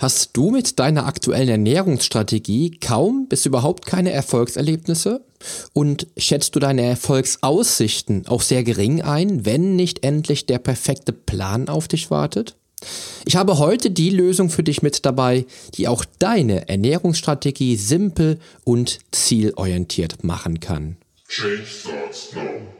Hast du mit deiner aktuellen Ernährungsstrategie kaum bis überhaupt keine Erfolgserlebnisse? Und schätzt du deine Erfolgsaussichten auch sehr gering ein, wenn nicht endlich der perfekte Plan auf dich wartet? Ich habe heute die Lösung für dich mit dabei, die auch deine Ernährungsstrategie simpel und zielorientiert machen kann. Change starts now.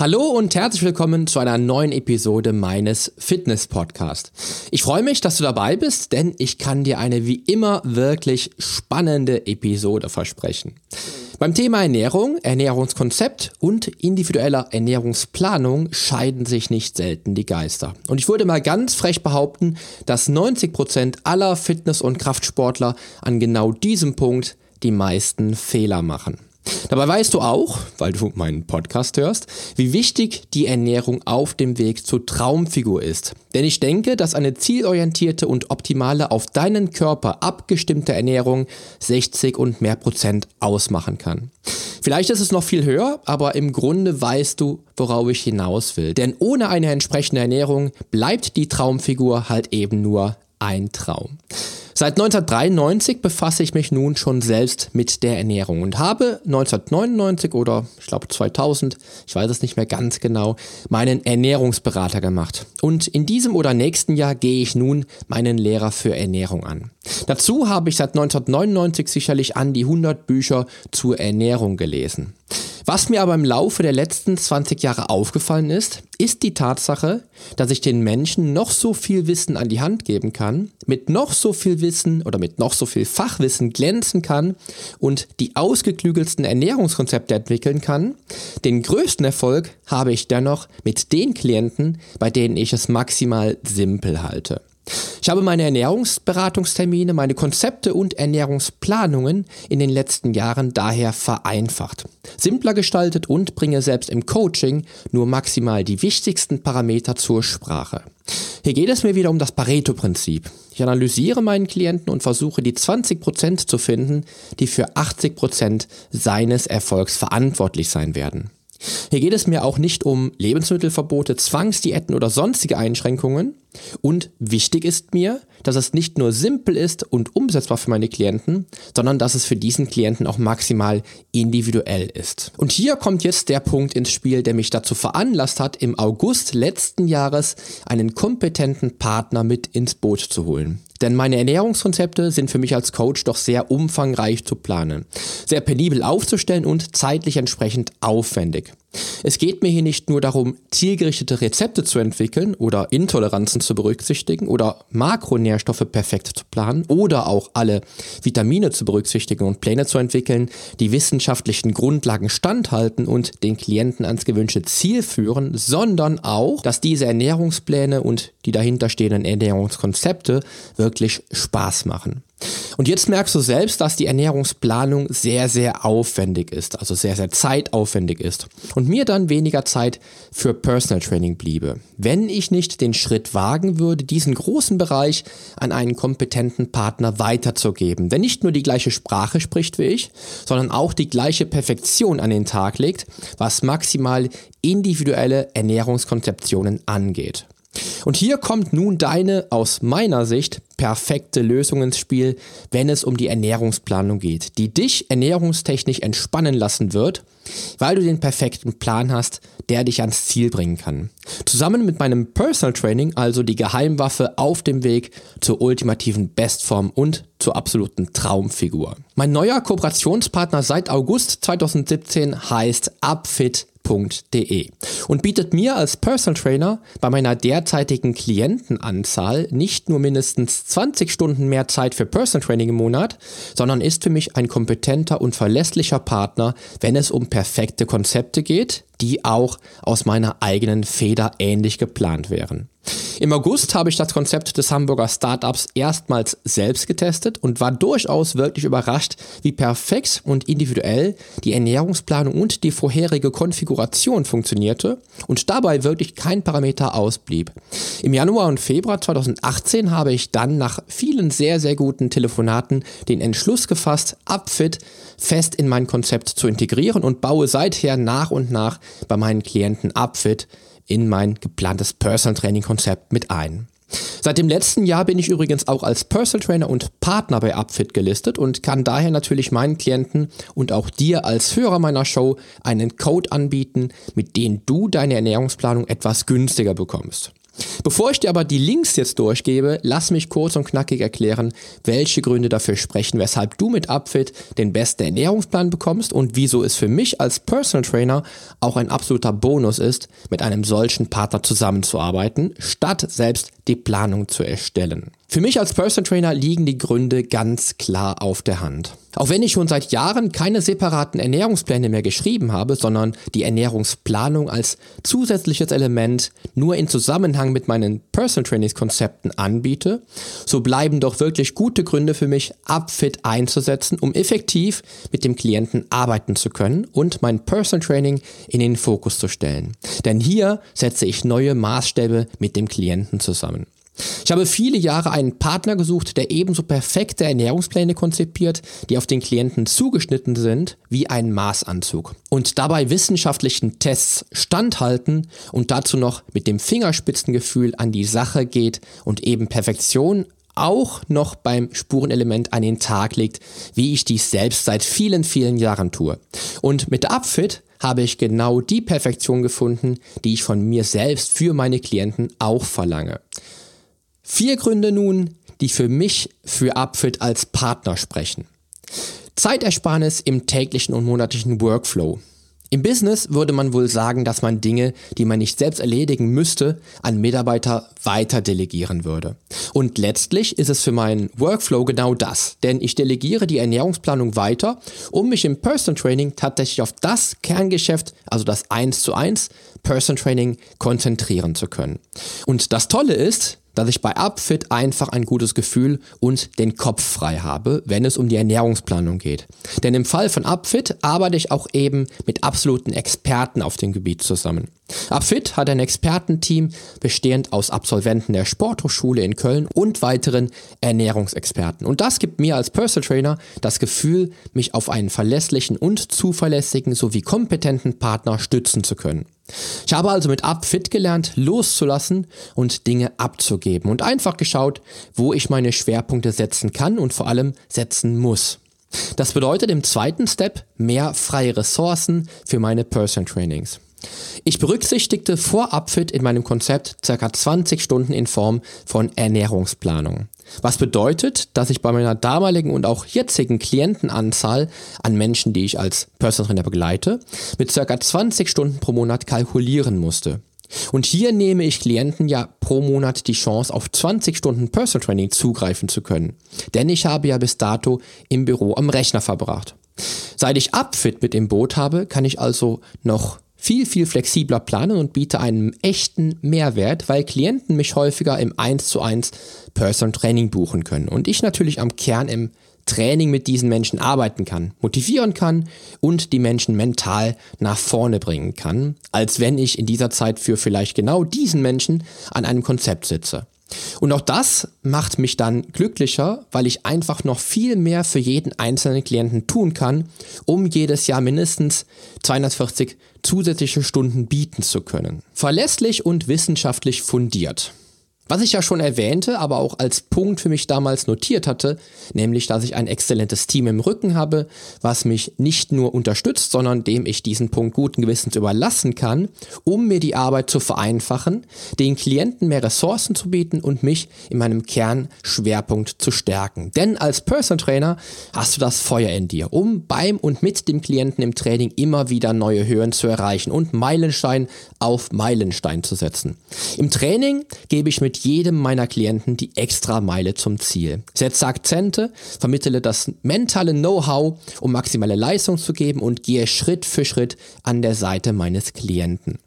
Hallo und herzlich willkommen zu einer neuen Episode meines Fitness-Podcasts. Ich freue mich, dass du dabei bist, denn ich kann dir eine wie immer wirklich spannende Episode versprechen. Beim Thema Ernährung, Ernährungskonzept und individueller Ernährungsplanung scheiden sich nicht selten die Geister. Und ich würde mal ganz frech behaupten, dass 90 Prozent aller Fitness- und Kraftsportler an genau diesem Punkt die meisten Fehler machen. Dabei weißt du auch, weil du meinen Podcast hörst, wie wichtig die Ernährung auf dem Weg zur Traumfigur ist. Denn ich denke, dass eine zielorientierte und optimale auf deinen Körper abgestimmte Ernährung 60 und mehr Prozent ausmachen kann. Vielleicht ist es noch viel höher, aber im Grunde weißt du, worauf ich hinaus will. Denn ohne eine entsprechende Ernährung bleibt die Traumfigur halt eben nur ein Traum. Seit 1993 befasse ich mich nun schon selbst mit der Ernährung und habe 1999 oder ich glaube 2000, ich weiß es nicht mehr ganz genau, meinen Ernährungsberater gemacht. Und in diesem oder nächsten Jahr gehe ich nun meinen Lehrer für Ernährung an. Dazu habe ich seit 1999 sicherlich an die 100 Bücher zur Ernährung gelesen. Was mir aber im Laufe der letzten 20 Jahre aufgefallen ist, ist die Tatsache, dass ich den Menschen noch so viel Wissen an die Hand geben kann, mit noch so viel Wissen oder mit noch so viel Fachwissen glänzen kann und die ausgeklügelsten Ernährungskonzepte entwickeln kann. Den größten Erfolg habe ich dennoch mit den Klienten, bei denen ich es maximal simpel halte. Ich habe meine Ernährungsberatungstermine, meine Konzepte und Ernährungsplanungen in den letzten Jahren daher vereinfacht, simpler gestaltet und bringe selbst im Coaching nur maximal die wichtigsten Parameter zur Sprache. Hier geht es mir wieder um das Pareto-Prinzip. Ich analysiere meinen Klienten und versuche die 20% zu finden, die für 80% seines Erfolgs verantwortlich sein werden. Hier geht es mir auch nicht um Lebensmittelverbote, Zwangsdiäten oder sonstige Einschränkungen. Und wichtig ist mir, dass es nicht nur simpel ist und umsetzbar für meine Klienten, sondern dass es für diesen Klienten auch maximal individuell ist. Und hier kommt jetzt der Punkt ins Spiel, der mich dazu veranlasst hat, im August letzten Jahres einen kompetenten Partner mit ins Boot zu holen. Denn meine Ernährungskonzepte sind für mich als Coach doch sehr umfangreich zu planen, sehr penibel aufzustellen und zeitlich entsprechend aufwendig. Es geht mir hier nicht nur darum, zielgerichtete Rezepte zu entwickeln oder Intoleranzen zu berücksichtigen oder Makronährstoffe perfekt zu planen oder auch alle Vitamine zu berücksichtigen und Pläne zu entwickeln, die wissenschaftlichen Grundlagen standhalten und den Klienten ans gewünschte Ziel führen, sondern auch, dass diese Ernährungspläne und die dahinterstehenden Ernährungskonzepte wirklich Spaß machen. Und jetzt merkst du selbst, dass die Ernährungsplanung sehr, sehr aufwendig ist, also sehr, sehr zeitaufwendig ist. Und mir dann weniger Zeit für Personal Training bliebe. Wenn ich nicht den Schritt wagen würde, diesen großen Bereich an einen kompetenten Partner weiterzugeben, der nicht nur die gleiche Sprache spricht wie ich, sondern auch die gleiche Perfektion an den Tag legt, was maximal individuelle Ernährungskonzeptionen angeht. Und hier kommt nun deine aus meiner Sicht perfekte Lösung ins Spiel, wenn es um die Ernährungsplanung geht, die dich ernährungstechnisch entspannen lassen wird, weil du den perfekten Plan hast, der dich ans Ziel bringen kann. Zusammen mit meinem Personal Training, also die Geheimwaffe auf dem Weg zur ultimativen Bestform und zur absoluten Traumfigur. Mein neuer Kooperationspartner seit August 2017 heißt Upfit und bietet mir als Personal Trainer bei meiner derzeitigen Klientenanzahl nicht nur mindestens 20 Stunden mehr Zeit für Personal Training im Monat, sondern ist für mich ein kompetenter und verlässlicher Partner, wenn es um perfekte Konzepte geht, die auch aus meiner eigenen Feder ähnlich geplant wären. Im August habe ich das Konzept des Hamburger Startups erstmals selbst getestet und war durchaus wirklich überrascht, wie perfekt und individuell die Ernährungsplanung und die vorherige Konfiguration funktionierte und dabei wirklich kein Parameter ausblieb. Im Januar und Februar 2018 habe ich dann nach vielen sehr, sehr guten Telefonaten den Entschluss gefasst, Upfit fest in mein Konzept zu integrieren und baue seither nach und nach bei meinen Klienten Upfit in mein geplantes Personal Training Konzept mit ein. Seit dem letzten Jahr bin ich übrigens auch als Personal Trainer und Partner bei Upfit gelistet und kann daher natürlich meinen Klienten und auch dir als Hörer meiner Show einen Code anbieten, mit dem du deine Ernährungsplanung etwas günstiger bekommst. Bevor ich dir aber die Links jetzt durchgebe, lass mich kurz und knackig erklären, welche Gründe dafür sprechen, weshalb du mit Upfit den besten Ernährungsplan bekommst und wieso es für mich als Personal Trainer auch ein absoluter Bonus ist, mit einem solchen Partner zusammenzuarbeiten, statt selbst die Planung zu erstellen. Für mich als Personal Trainer liegen die Gründe ganz klar auf der Hand. Auch wenn ich schon seit Jahren keine separaten Ernährungspläne mehr geschrieben habe, sondern die Ernährungsplanung als zusätzliches Element nur in Zusammenhang mit meinen Personal Trainings Konzepten anbiete, so bleiben doch wirklich gute Gründe für mich, Upfit einzusetzen, um effektiv mit dem Klienten arbeiten zu können und mein Personal Training in den Fokus zu stellen. Denn hier setze ich neue Maßstäbe mit dem Klienten zusammen. Ich habe viele Jahre einen Partner gesucht, der ebenso perfekte Ernährungspläne konzipiert, die auf den Klienten zugeschnitten sind wie ein Maßanzug und dabei wissenschaftlichen Tests standhalten und dazu noch mit dem Fingerspitzengefühl an die Sache geht und eben Perfektion auch noch beim Spurenelement an den Tag legt, wie ich dies selbst seit vielen, vielen Jahren tue. Und mit Upfit habe ich genau die Perfektion gefunden, die ich von mir selbst für meine Klienten auch verlange. Vier Gründe nun, die für mich für Upfit als Partner sprechen. Zeitersparnis im täglichen und monatlichen Workflow. Im Business würde man wohl sagen, dass man Dinge, die man nicht selbst erledigen müsste, an Mitarbeiter weiter delegieren würde. Und letztlich ist es für meinen Workflow genau das, denn ich delegiere die Ernährungsplanung weiter, um mich im Person Training tatsächlich auf das Kerngeschäft, also das 1 zu 1 Person Training konzentrieren zu können. Und das Tolle ist, dass ich bei Upfit einfach ein gutes Gefühl und den Kopf frei habe, wenn es um die Ernährungsplanung geht. Denn im Fall von Upfit arbeite ich auch eben mit absoluten Experten auf dem Gebiet zusammen. Upfit hat ein Expertenteam bestehend aus Absolventen der Sporthochschule in Köln und weiteren Ernährungsexperten. Und das gibt mir als Personal Trainer das Gefühl, mich auf einen verlässlichen und zuverlässigen sowie kompetenten Partner stützen zu können. Ich habe also mit Upfit gelernt, loszulassen und Dinge abzugeben und einfach geschaut, wo ich meine Schwerpunkte setzen kann und vor allem setzen muss. Das bedeutet im zweiten Step mehr freie Ressourcen für meine Person Trainings. Ich berücksichtigte vor Upfit in meinem Konzept ca. 20 Stunden in Form von Ernährungsplanung. Was bedeutet, dass ich bei meiner damaligen und auch jetzigen Klientenanzahl an Menschen, die ich als Personal Trainer begleite, mit ca. 20 Stunden pro Monat kalkulieren musste. Und hier nehme ich Klienten ja pro Monat die Chance, auf 20 Stunden Personal Training zugreifen zu können. Denn ich habe ja bis dato im Büro am Rechner verbracht. Seit ich Upfit mit im Boot habe, kann ich also noch viel, viel flexibler planen und biete einen echten Mehrwert, weil Klienten mich häufiger im 1 zu 1 Person Training buchen können und ich natürlich am Kern im Training mit diesen Menschen arbeiten kann, motivieren kann und die Menschen mental nach vorne bringen kann, als wenn ich in dieser Zeit für vielleicht genau diesen Menschen an einem Konzept sitze. Und auch das macht mich dann glücklicher, weil ich einfach noch viel mehr für jeden einzelnen Klienten tun kann, um jedes Jahr mindestens 240 zusätzliche Stunden bieten zu können. Verlässlich und wissenschaftlich fundiert. Was ich ja schon erwähnte, aber auch als Punkt für mich damals notiert hatte, nämlich, dass ich ein exzellentes Team im Rücken habe, was mich nicht nur unterstützt, sondern dem ich diesen Punkt guten Gewissens überlassen kann, um mir die Arbeit zu vereinfachen, den Klienten mehr Ressourcen zu bieten und mich in meinem Kernschwerpunkt zu stärken. Denn als Person Trainer hast du das Feuer in dir, um beim und mit dem Klienten im Training immer wieder neue Höhen zu erreichen und Meilenstein auf Meilenstein zu setzen. Im Training gebe ich mit jedem meiner Klienten die extra Meile zum Ziel. Setze Akzente, vermittle das mentale Know-how, um maximale Leistung zu geben und gehe Schritt für Schritt an der Seite meines Klienten.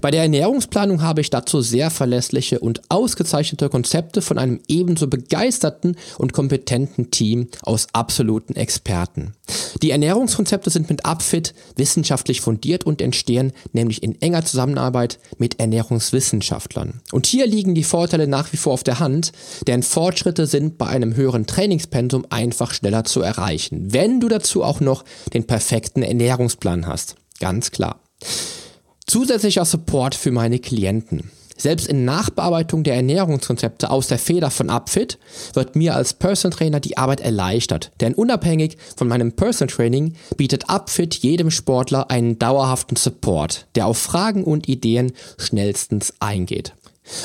Bei der Ernährungsplanung habe ich dazu sehr verlässliche und ausgezeichnete Konzepte von einem ebenso begeisterten und kompetenten Team aus absoluten Experten. Die Ernährungskonzepte sind mit Upfit wissenschaftlich fundiert und entstehen nämlich in enger Zusammenarbeit mit Ernährungswissenschaftlern. Und hier liegen die Vorteile nach wie vor auf der Hand, denn Fortschritte sind bei einem höheren Trainingspensum einfach schneller zu erreichen, wenn du dazu auch noch den perfekten Ernährungsplan hast. Ganz klar. Zusätzlicher Support für meine Klienten. Selbst in Nachbearbeitung der Ernährungskonzepte aus der Feder von Upfit wird mir als Person Trainer die Arbeit erleichtert, denn unabhängig von meinem Person Training bietet Upfit jedem Sportler einen dauerhaften Support, der auf Fragen und Ideen schnellstens eingeht.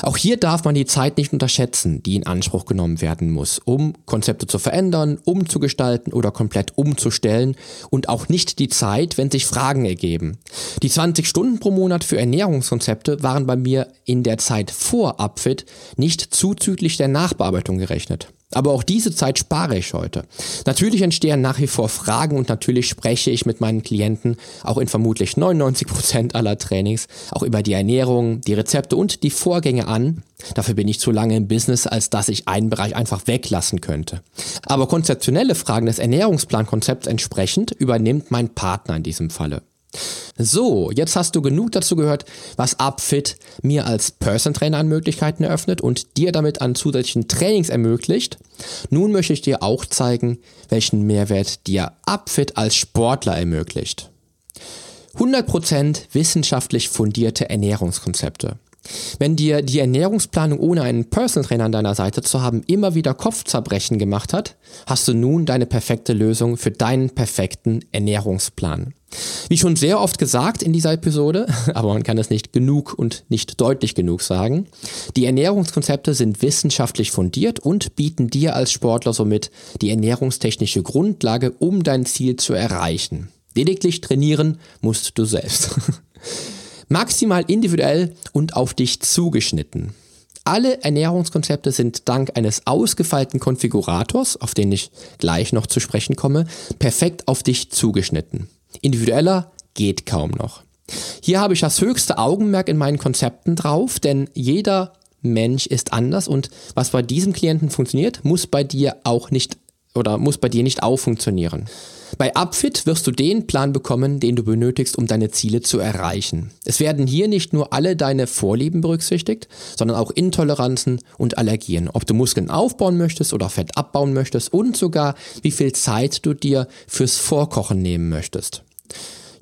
Auch hier darf man die Zeit nicht unterschätzen, die in Anspruch genommen werden muss, um Konzepte zu verändern, umzugestalten oder komplett umzustellen und auch nicht die Zeit, wenn sich Fragen ergeben. Die 20 Stunden pro Monat für Ernährungskonzepte waren bei mir in der Zeit vor Upfit nicht zuzüglich der Nachbearbeitung gerechnet. Aber auch diese Zeit spare ich heute. Natürlich entstehen nach wie vor Fragen und natürlich spreche ich mit meinen Klienten auch in vermutlich 99 Prozent aller Trainings auch über die Ernährung, die Rezepte und die Vorgänge an. Dafür bin ich zu lange im Business, als dass ich einen Bereich einfach weglassen könnte. Aber konzeptionelle Fragen des Ernährungsplankonzepts entsprechend übernimmt mein Partner in diesem Falle. So, jetzt hast du genug dazu gehört, was Upfit mir als Person Trainer an Möglichkeiten eröffnet und dir damit an zusätzlichen Trainings ermöglicht. Nun möchte ich dir auch zeigen, welchen Mehrwert dir Upfit als Sportler ermöglicht. 100% wissenschaftlich fundierte Ernährungskonzepte. Wenn dir die Ernährungsplanung ohne einen Personal Trainer an deiner Seite zu haben immer wieder Kopfzerbrechen gemacht hat, hast du nun deine perfekte Lösung für deinen perfekten Ernährungsplan. Wie schon sehr oft gesagt in dieser Episode, aber man kann es nicht genug und nicht deutlich genug sagen, die Ernährungskonzepte sind wissenschaftlich fundiert und bieten dir als Sportler somit die ernährungstechnische Grundlage, um dein Ziel zu erreichen. Lediglich trainieren musst du selbst. Maximal individuell und auf dich zugeschnitten. Alle Ernährungskonzepte sind dank eines ausgefeilten Konfigurators, auf den ich gleich noch zu sprechen komme, perfekt auf dich zugeschnitten. Individueller geht kaum noch. Hier habe ich das höchste Augenmerk in meinen Konzepten drauf, denn jeder Mensch ist anders und was bei diesem Klienten funktioniert, muss bei dir auch nicht oder muss bei dir nicht auch funktionieren. Bei Upfit wirst du den Plan bekommen, den du benötigst, um deine Ziele zu erreichen. Es werden hier nicht nur alle deine Vorlieben berücksichtigt, sondern auch Intoleranzen und Allergien. Ob du Muskeln aufbauen möchtest oder Fett abbauen möchtest und sogar wie viel Zeit du dir fürs Vorkochen nehmen möchtest.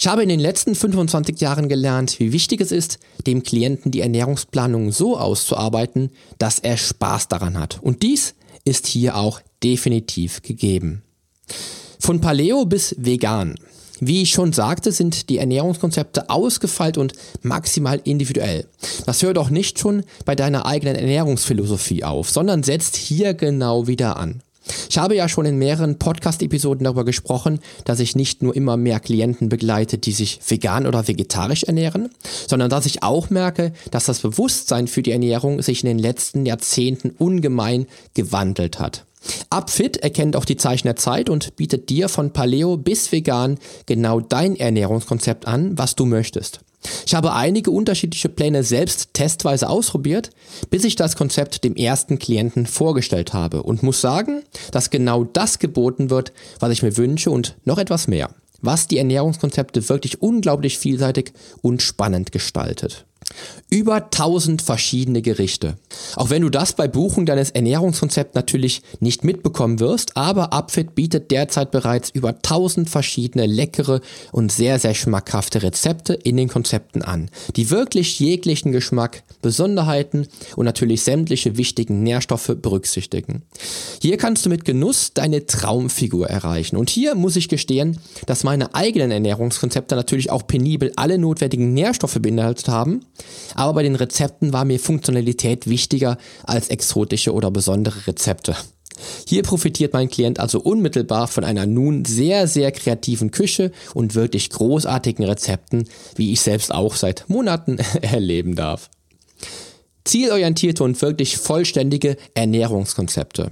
Ich habe in den letzten 25 Jahren gelernt, wie wichtig es ist, dem Klienten die Ernährungsplanung so auszuarbeiten, dass er Spaß daran hat. Und dies ist hier auch definitiv gegeben. Von Paleo bis vegan. Wie ich schon sagte, sind die Ernährungskonzepte ausgefeilt und maximal individuell. Das hört auch nicht schon bei deiner eigenen Ernährungsphilosophie auf, sondern setzt hier genau wieder an. Ich habe ja schon in mehreren Podcast-Episoden darüber gesprochen, dass ich nicht nur immer mehr Klienten begleite, die sich vegan oder vegetarisch ernähren, sondern dass ich auch merke, dass das Bewusstsein für die Ernährung sich in den letzten Jahrzehnten ungemein gewandelt hat. Upfit erkennt auch die Zeichen der Zeit und bietet dir von Paleo bis vegan genau dein Ernährungskonzept an, was du möchtest. Ich habe einige unterschiedliche Pläne selbst testweise ausprobiert, bis ich das Konzept dem ersten Klienten vorgestellt habe und muss sagen, dass genau das geboten wird, was ich mir wünsche und noch etwas mehr, was die Ernährungskonzepte wirklich unglaublich vielseitig und spannend gestaltet. Über 1000 verschiedene Gerichte. Auch wenn du das bei Buchung deines Ernährungskonzepts natürlich nicht mitbekommen wirst, aber Upfit bietet derzeit bereits über 1000 verschiedene leckere und sehr, sehr schmackhafte Rezepte in den Konzepten an, die wirklich jeglichen Geschmack, Besonderheiten und natürlich sämtliche wichtigen Nährstoffe berücksichtigen. Hier kannst du mit Genuss deine Traumfigur erreichen. Und hier muss ich gestehen, dass meine eigenen Ernährungskonzepte natürlich auch penibel alle notwendigen Nährstoffe beinhaltet haben aber bei den Rezepten war mir Funktionalität wichtiger als exotische oder besondere Rezepte. Hier profitiert mein Klient also unmittelbar von einer nun sehr, sehr kreativen Küche und wirklich großartigen Rezepten, wie ich selbst auch seit Monaten erleben darf. Zielorientierte und wirklich vollständige Ernährungskonzepte.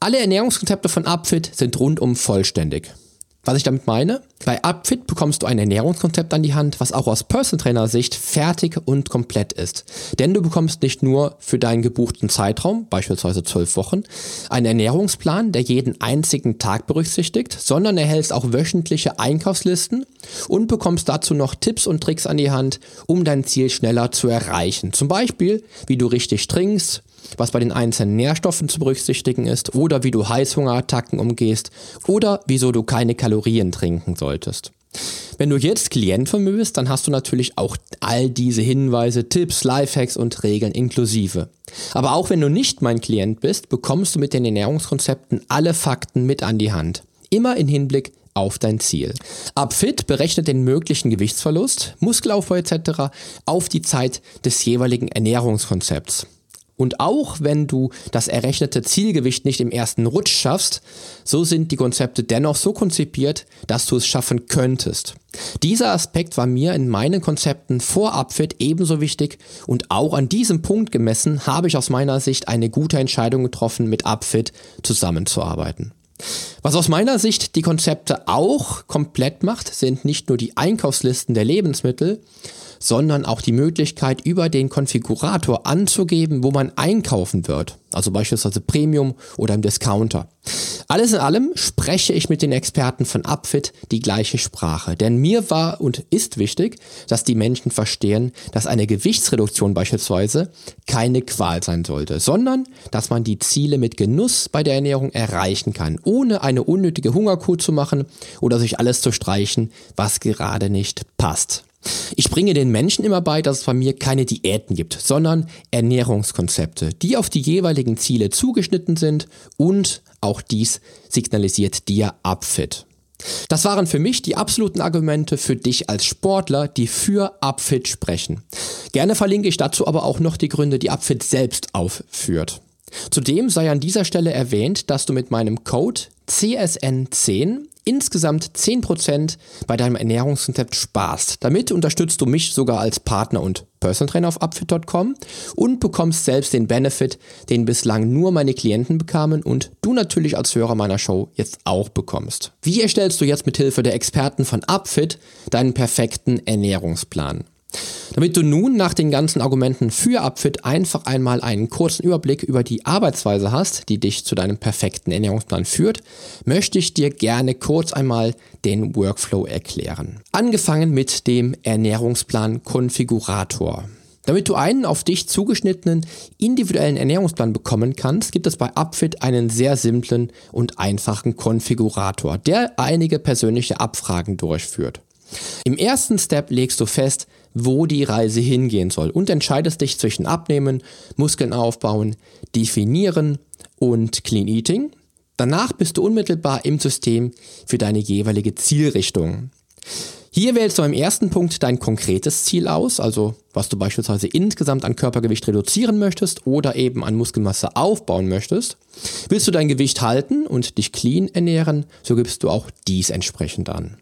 Alle Ernährungskonzepte von Upfit sind rundum vollständig. Was ich damit meine? Bei Upfit bekommst du ein Ernährungskonzept an die Hand, was auch aus Person Trainer Sicht fertig und komplett ist. Denn du bekommst nicht nur für deinen gebuchten Zeitraum, beispielsweise zwölf Wochen, einen Ernährungsplan, der jeden einzigen Tag berücksichtigt, sondern erhältst auch wöchentliche Einkaufslisten und bekommst dazu noch Tipps und Tricks an die Hand, um dein Ziel schneller zu erreichen. Zum Beispiel, wie du richtig trinkst, was bei den einzelnen Nährstoffen zu berücksichtigen ist oder wie du Heißhungerattacken umgehst oder wieso du keine Kalorien trinken solltest. Wenn du jetzt Klient von mir bist, dann hast du natürlich auch all diese Hinweise, Tipps, Lifehacks und Regeln inklusive. Aber auch wenn du nicht mein Klient bist, bekommst du mit den Ernährungskonzepten alle Fakten mit an die Hand. Immer in Hinblick auf dein Ziel. Upfit berechnet den möglichen Gewichtsverlust, Muskelaufbau etc. auf die Zeit des jeweiligen Ernährungskonzepts. Und auch wenn du das errechnete Zielgewicht nicht im ersten Rutsch schaffst, so sind die Konzepte dennoch so konzipiert, dass du es schaffen könntest. Dieser Aspekt war mir in meinen Konzepten vor Upfit ebenso wichtig und auch an diesem Punkt gemessen habe ich aus meiner Sicht eine gute Entscheidung getroffen, mit Upfit zusammenzuarbeiten. Was aus meiner Sicht die Konzepte auch komplett macht, sind nicht nur die Einkaufslisten der Lebensmittel, sondern auch die Möglichkeit, über den Konfigurator anzugeben, wo man einkaufen wird. Also beispielsweise Premium oder im Discounter. Alles in allem spreche ich mit den Experten von Upfit die gleiche Sprache. Denn mir war und ist wichtig, dass die Menschen verstehen, dass eine Gewichtsreduktion beispielsweise keine Qual sein sollte, sondern dass man die Ziele mit Genuss bei der Ernährung erreichen kann, ohne eine unnötige Hungerkuh zu machen oder sich alles zu streichen, was gerade nicht passt. Ich bringe den Menschen immer bei, dass es bei mir keine Diäten gibt, sondern Ernährungskonzepte, die auf die jeweiligen Ziele zugeschnitten sind und auch dies signalisiert dir Upfit. Das waren für mich die absoluten Argumente für dich als Sportler, die für Upfit sprechen. Gerne verlinke ich dazu aber auch noch die Gründe, die Upfit selbst aufführt. Zudem sei an dieser Stelle erwähnt, dass du mit meinem Code CSN10 insgesamt 10% bei deinem Ernährungskonzept sparst. Damit unterstützt du mich sogar als Partner und Personal Trainer auf upfit.com und bekommst selbst den Benefit, den bislang nur meine Klienten bekamen und du natürlich als Hörer meiner Show jetzt auch bekommst. Wie erstellst du jetzt mit Hilfe der Experten von Upfit deinen perfekten Ernährungsplan? Damit du nun nach den ganzen Argumenten für Upfit einfach einmal einen kurzen Überblick über die Arbeitsweise hast, die dich zu deinem perfekten Ernährungsplan führt, möchte ich dir gerne kurz einmal den Workflow erklären. Angefangen mit dem Ernährungsplan Konfigurator. Damit du einen auf dich zugeschnittenen individuellen Ernährungsplan bekommen kannst, gibt es bei Upfit einen sehr simplen und einfachen Konfigurator, der einige persönliche Abfragen durchführt. Im ersten Step legst du fest, wo die Reise hingehen soll und entscheidest dich zwischen Abnehmen, Muskeln aufbauen, Definieren und Clean Eating. Danach bist du unmittelbar im System für deine jeweilige Zielrichtung. Hier wählst du im ersten Punkt dein konkretes Ziel aus, also was du beispielsweise insgesamt an Körpergewicht reduzieren möchtest oder eben an Muskelmasse aufbauen möchtest. Willst du dein Gewicht halten und dich clean ernähren, so gibst du auch dies entsprechend an.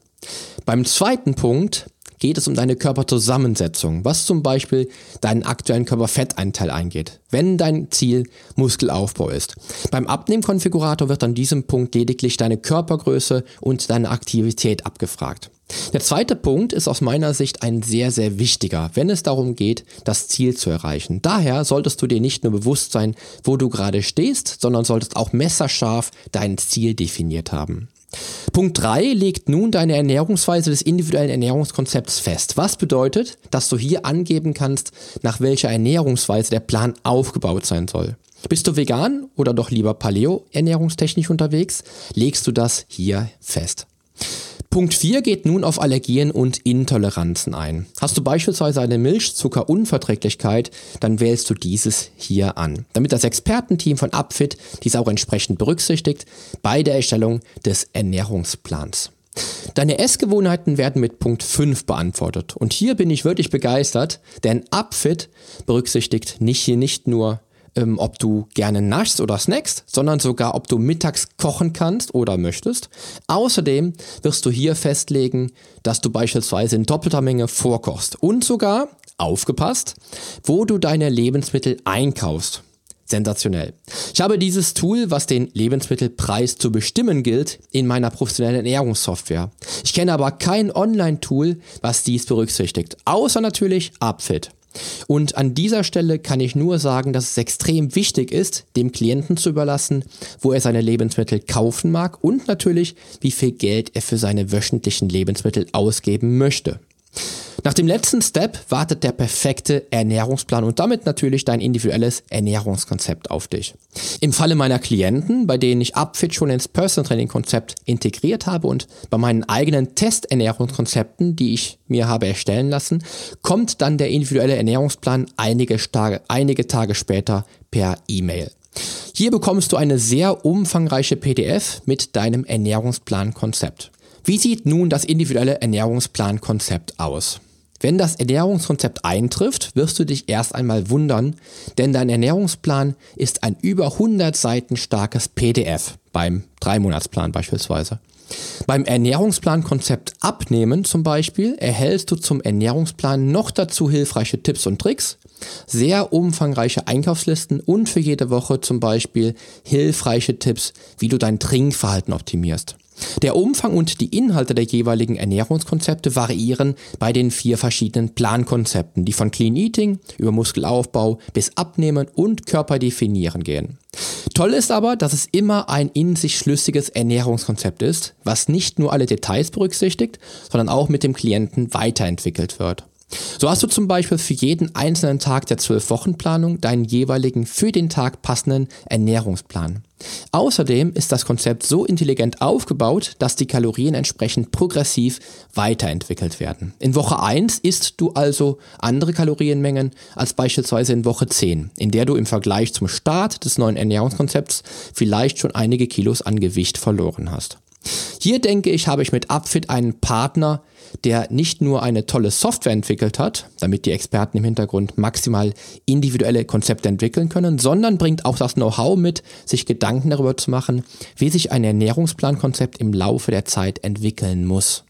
Beim zweiten Punkt geht es um deine Körperzusammensetzung, was zum Beispiel deinen aktuellen Körperfetteinteil eingeht, wenn dein Ziel Muskelaufbau ist. Beim Abnehmkonfigurator wird an diesem Punkt lediglich deine Körpergröße und deine Aktivität abgefragt. Der zweite Punkt ist aus meiner Sicht ein sehr, sehr wichtiger, wenn es darum geht, das Ziel zu erreichen. Daher solltest du dir nicht nur bewusst sein, wo du gerade stehst, sondern solltest auch messerscharf dein Ziel definiert haben. Punkt 3 legt nun deine Ernährungsweise des individuellen Ernährungskonzepts fest. Was bedeutet, dass du hier angeben kannst, nach welcher Ernährungsweise der Plan aufgebaut sein soll. Bist du vegan oder doch lieber paleo ernährungstechnisch unterwegs, legst du das hier fest. Punkt 4 geht nun auf Allergien und Intoleranzen ein. Hast du beispielsweise eine Milchzuckerunverträglichkeit, dann wählst du dieses hier an, damit das Expertenteam von Upfit dies auch entsprechend berücksichtigt bei der Erstellung des Ernährungsplans. Deine Essgewohnheiten werden mit Punkt 5 beantwortet. Und hier bin ich wirklich begeistert, denn Upfit berücksichtigt nicht hier nicht nur ähm, ob du gerne naschst oder snackst, sondern sogar, ob du mittags kochen kannst oder möchtest. Außerdem wirst du hier festlegen, dass du beispielsweise in doppelter Menge vorkochst und sogar, aufgepasst, wo du deine Lebensmittel einkaufst. Sensationell. Ich habe dieses Tool, was den Lebensmittelpreis zu bestimmen gilt, in meiner professionellen Ernährungssoftware. Ich kenne aber kein Online-Tool, was dies berücksichtigt, außer natürlich Upfit. Und an dieser Stelle kann ich nur sagen, dass es extrem wichtig ist, dem Klienten zu überlassen, wo er seine Lebensmittel kaufen mag und natürlich, wie viel Geld er für seine wöchentlichen Lebensmittel ausgeben möchte. Nach dem letzten Step wartet der perfekte Ernährungsplan und damit natürlich dein individuelles Ernährungskonzept auf dich. Im Falle meiner Klienten, bei denen ich Upfit schon ins Personal Training Konzept integriert habe und bei meinen eigenen Testernährungskonzepten, die ich mir habe erstellen lassen, kommt dann der individuelle Ernährungsplan einige Tage, einige Tage später per E-Mail. Hier bekommst du eine sehr umfangreiche PDF mit deinem Ernährungsplan-Konzept. Wie sieht nun das individuelle Ernährungsplan-Konzept aus? Wenn das Ernährungskonzept eintrifft, wirst du dich erst einmal wundern, denn dein Ernährungsplan ist ein über 100 Seiten starkes PDF beim Dreimonatsplan beispielsweise. Beim Ernährungsplan-Konzept Abnehmen zum Beispiel erhältst du zum Ernährungsplan noch dazu hilfreiche Tipps und Tricks, sehr umfangreiche Einkaufslisten und für jede Woche zum Beispiel hilfreiche Tipps, wie du dein Trinkverhalten optimierst. Der Umfang und die Inhalte der jeweiligen Ernährungskonzepte variieren bei den vier verschiedenen Plankonzepten, die von Clean Eating über Muskelaufbau bis Abnehmen und Körper definieren gehen. Toll ist aber, dass es immer ein in sich schlüssiges Ernährungskonzept ist, was nicht nur alle Details berücksichtigt, sondern auch mit dem Klienten weiterentwickelt wird. So hast du zum Beispiel für jeden einzelnen Tag der 12-Wochen-Planung deinen jeweiligen für den Tag passenden Ernährungsplan. Außerdem ist das Konzept so intelligent aufgebaut, dass die Kalorien entsprechend progressiv weiterentwickelt werden. In Woche 1 isst du also andere Kalorienmengen als beispielsweise in Woche 10, in der du im Vergleich zum Start des neuen Ernährungskonzepts vielleicht schon einige Kilos an Gewicht verloren hast. Hier denke ich, habe ich mit Upfit einen Partner, der nicht nur eine tolle Software entwickelt hat, damit die Experten im Hintergrund maximal individuelle Konzepte entwickeln können, sondern bringt auch das Know-how mit, sich Gedanken darüber zu machen, wie sich ein Ernährungsplankonzept im Laufe der Zeit entwickeln muss.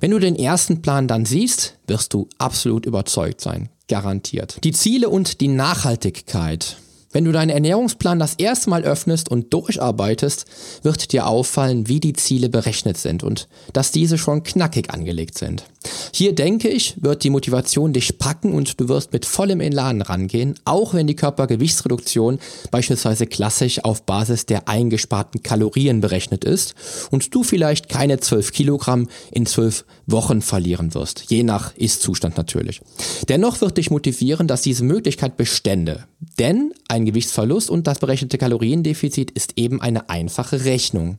Wenn du den ersten Plan dann siehst, wirst du absolut überzeugt sein. Garantiert. Die Ziele und die Nachhaltigkeit wenn du deinen Ernährungsplan das erste Mal öffnest und durcharbeitest, wird dir auffallen, wie die Ziele berechnet sind und dass diese schon knackig angelegt sind. Hier denke ich, wird die Motivation dich packen und du wirst mit vollem Elan rangehen, auch wenn die Körpergewichtsreduktion beispielsweise klassisch auf Basis der eingesparten Kalorien berechnet ist und du vielleicht keine 12 Kilogramm in 12 Wochen verlieren wirst, je nach Ist-Zustand natürlich. Dennoch wird dich motivieren, dass diese Möglichkeit bestände, denn ein Gewichtsverlust und das berechnete Kaloriendefizit ist eben eine einfache Rechnung.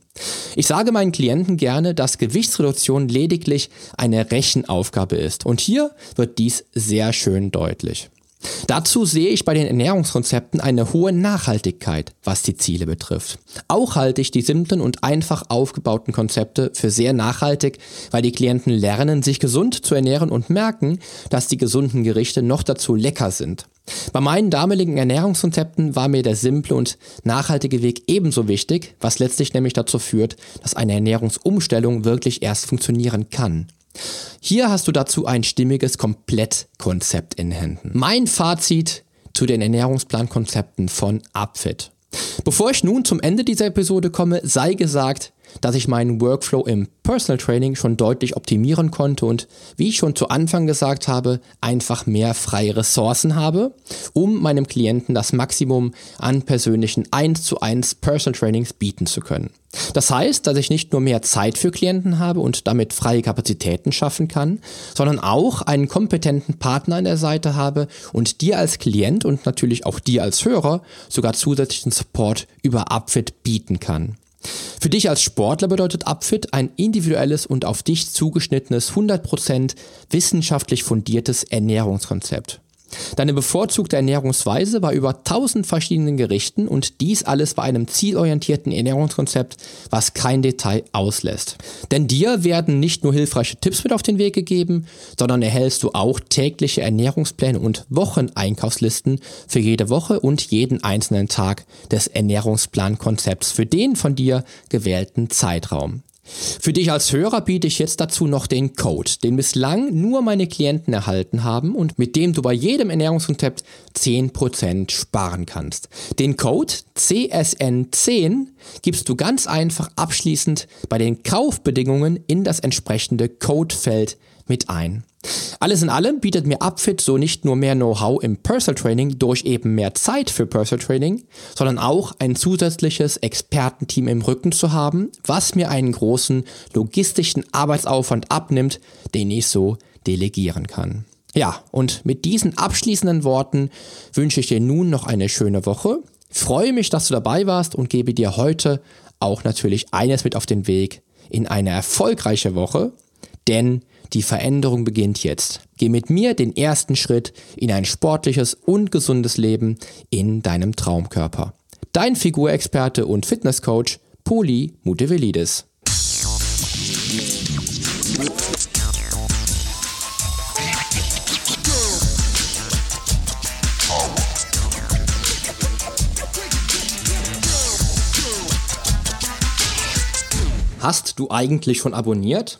Ich sage meinen Klienten gerne, dass Gewichtsreduktion lediglich eine Rechenaufgabe ist. Und hier wird dies sehr schön deutlich. Dazu sehe ich bei den Ernährungskonzepten eine hohe Nachhaltigkeit, was die Ziele betrifft. Auch halte ich die simplen und einfach aufgebauten Konzepte für sehr nachhaltig, weil die Klienten lernen, sich gesund zu ernähren und merken, dass die gesunden Gerichte noch dazu lecker sind. Bei meinen damaligen Ernährungskonzepten war mir der simple und nachhaltige Weg ebenso wichtig, was letztlich nämlich dazu führt, dass eine Ernährungsumstellung wirklich erst funktionieren kann. Hier hast du dazu ein stimmiges Komplettkonzept in Händen. Mein Fazit zu den Ernährungsplankonzepten von Upfit. Bevor ich nun zum Ende dieser Episode komme, sei gesagt, dass ich meinen Workflow im Personal Training schon deutlich optimieren konnte und, wie ich schon zu Anfang gesagt habe, einfach mehr freie Ressourcen habe, um meinem Klienten das Maximum an persönlichen 1 zu 1 Personal Trainings bieten zu können. Das heißt, dass ich nicht nur mehr Zeit für Klienten habe und damit freie Kapazitäten schaffen kann, sondern auch einen kompetenten Partner an der Seite habe und dir als Klient und natürlich auch dir als Hörer sogar zusätzlichen Support über Upfit bieten kann. Für dich als Sportler bedeutet Upfit ein individuelles und auf dich zugeschnittenes 100% wissenschaftlich fundiertes Ernährungskonzept. Deine bevorzugte Ernährungsweise war über 1000 verschiedenen Gerichten und dies alles bei einem zielorientierten Ernährungskonzept, was kein Detail auslässt. Denn dir werden nicht nur hilfreiche Tipps mit auf den Weg gegeben, sondern erhältst du auch tägliche Ernährungspläne und Wocheneinkaufslisten für jede Woche und jeden einzelnen Tag des Ernährungsplankonzepts für den von dir gewählten Zeitraum. Für dich als Hörer biete ich jetzt dazu noch den Code, den bislang nur meine Klienten erhalten haben und mit dem du bei jedem Ernährungskonzept 10% sparen kannst. Den Code CSN10 gibst du ganz einfach abschließend bei den Kaufbedingungen in das entsprechende Codefeld mit ein. Alles in allem bietet mir Upfit so nicht nur mehr Know-how im Personal Training durch eben mehr Zeit für Personal Training, sondern auch ein zusätzliches Expertenteam im Rücken zu haben, was mir einen großen logistischen Arbeitsaufwand abnimmt, den ich so delegieren kann. Ja, und mit diesen abschließenden Worten wünsche ich dir nun noch eine schöne Woche. Freue mich, dass du dabei warst und gebe dir heute auch natürlich eines mit auf den Weg in eine erfolgreiche Woche, denn die Veränderung beginnt jetzt. Geh mit mir den ersten Schritt in ein sportliches und gesundes Leben in deinem Traumkörper. Dein Figurexperte und Fitnesscoach Poli Mutevelidis. Hast du eigentlich schon abonniert?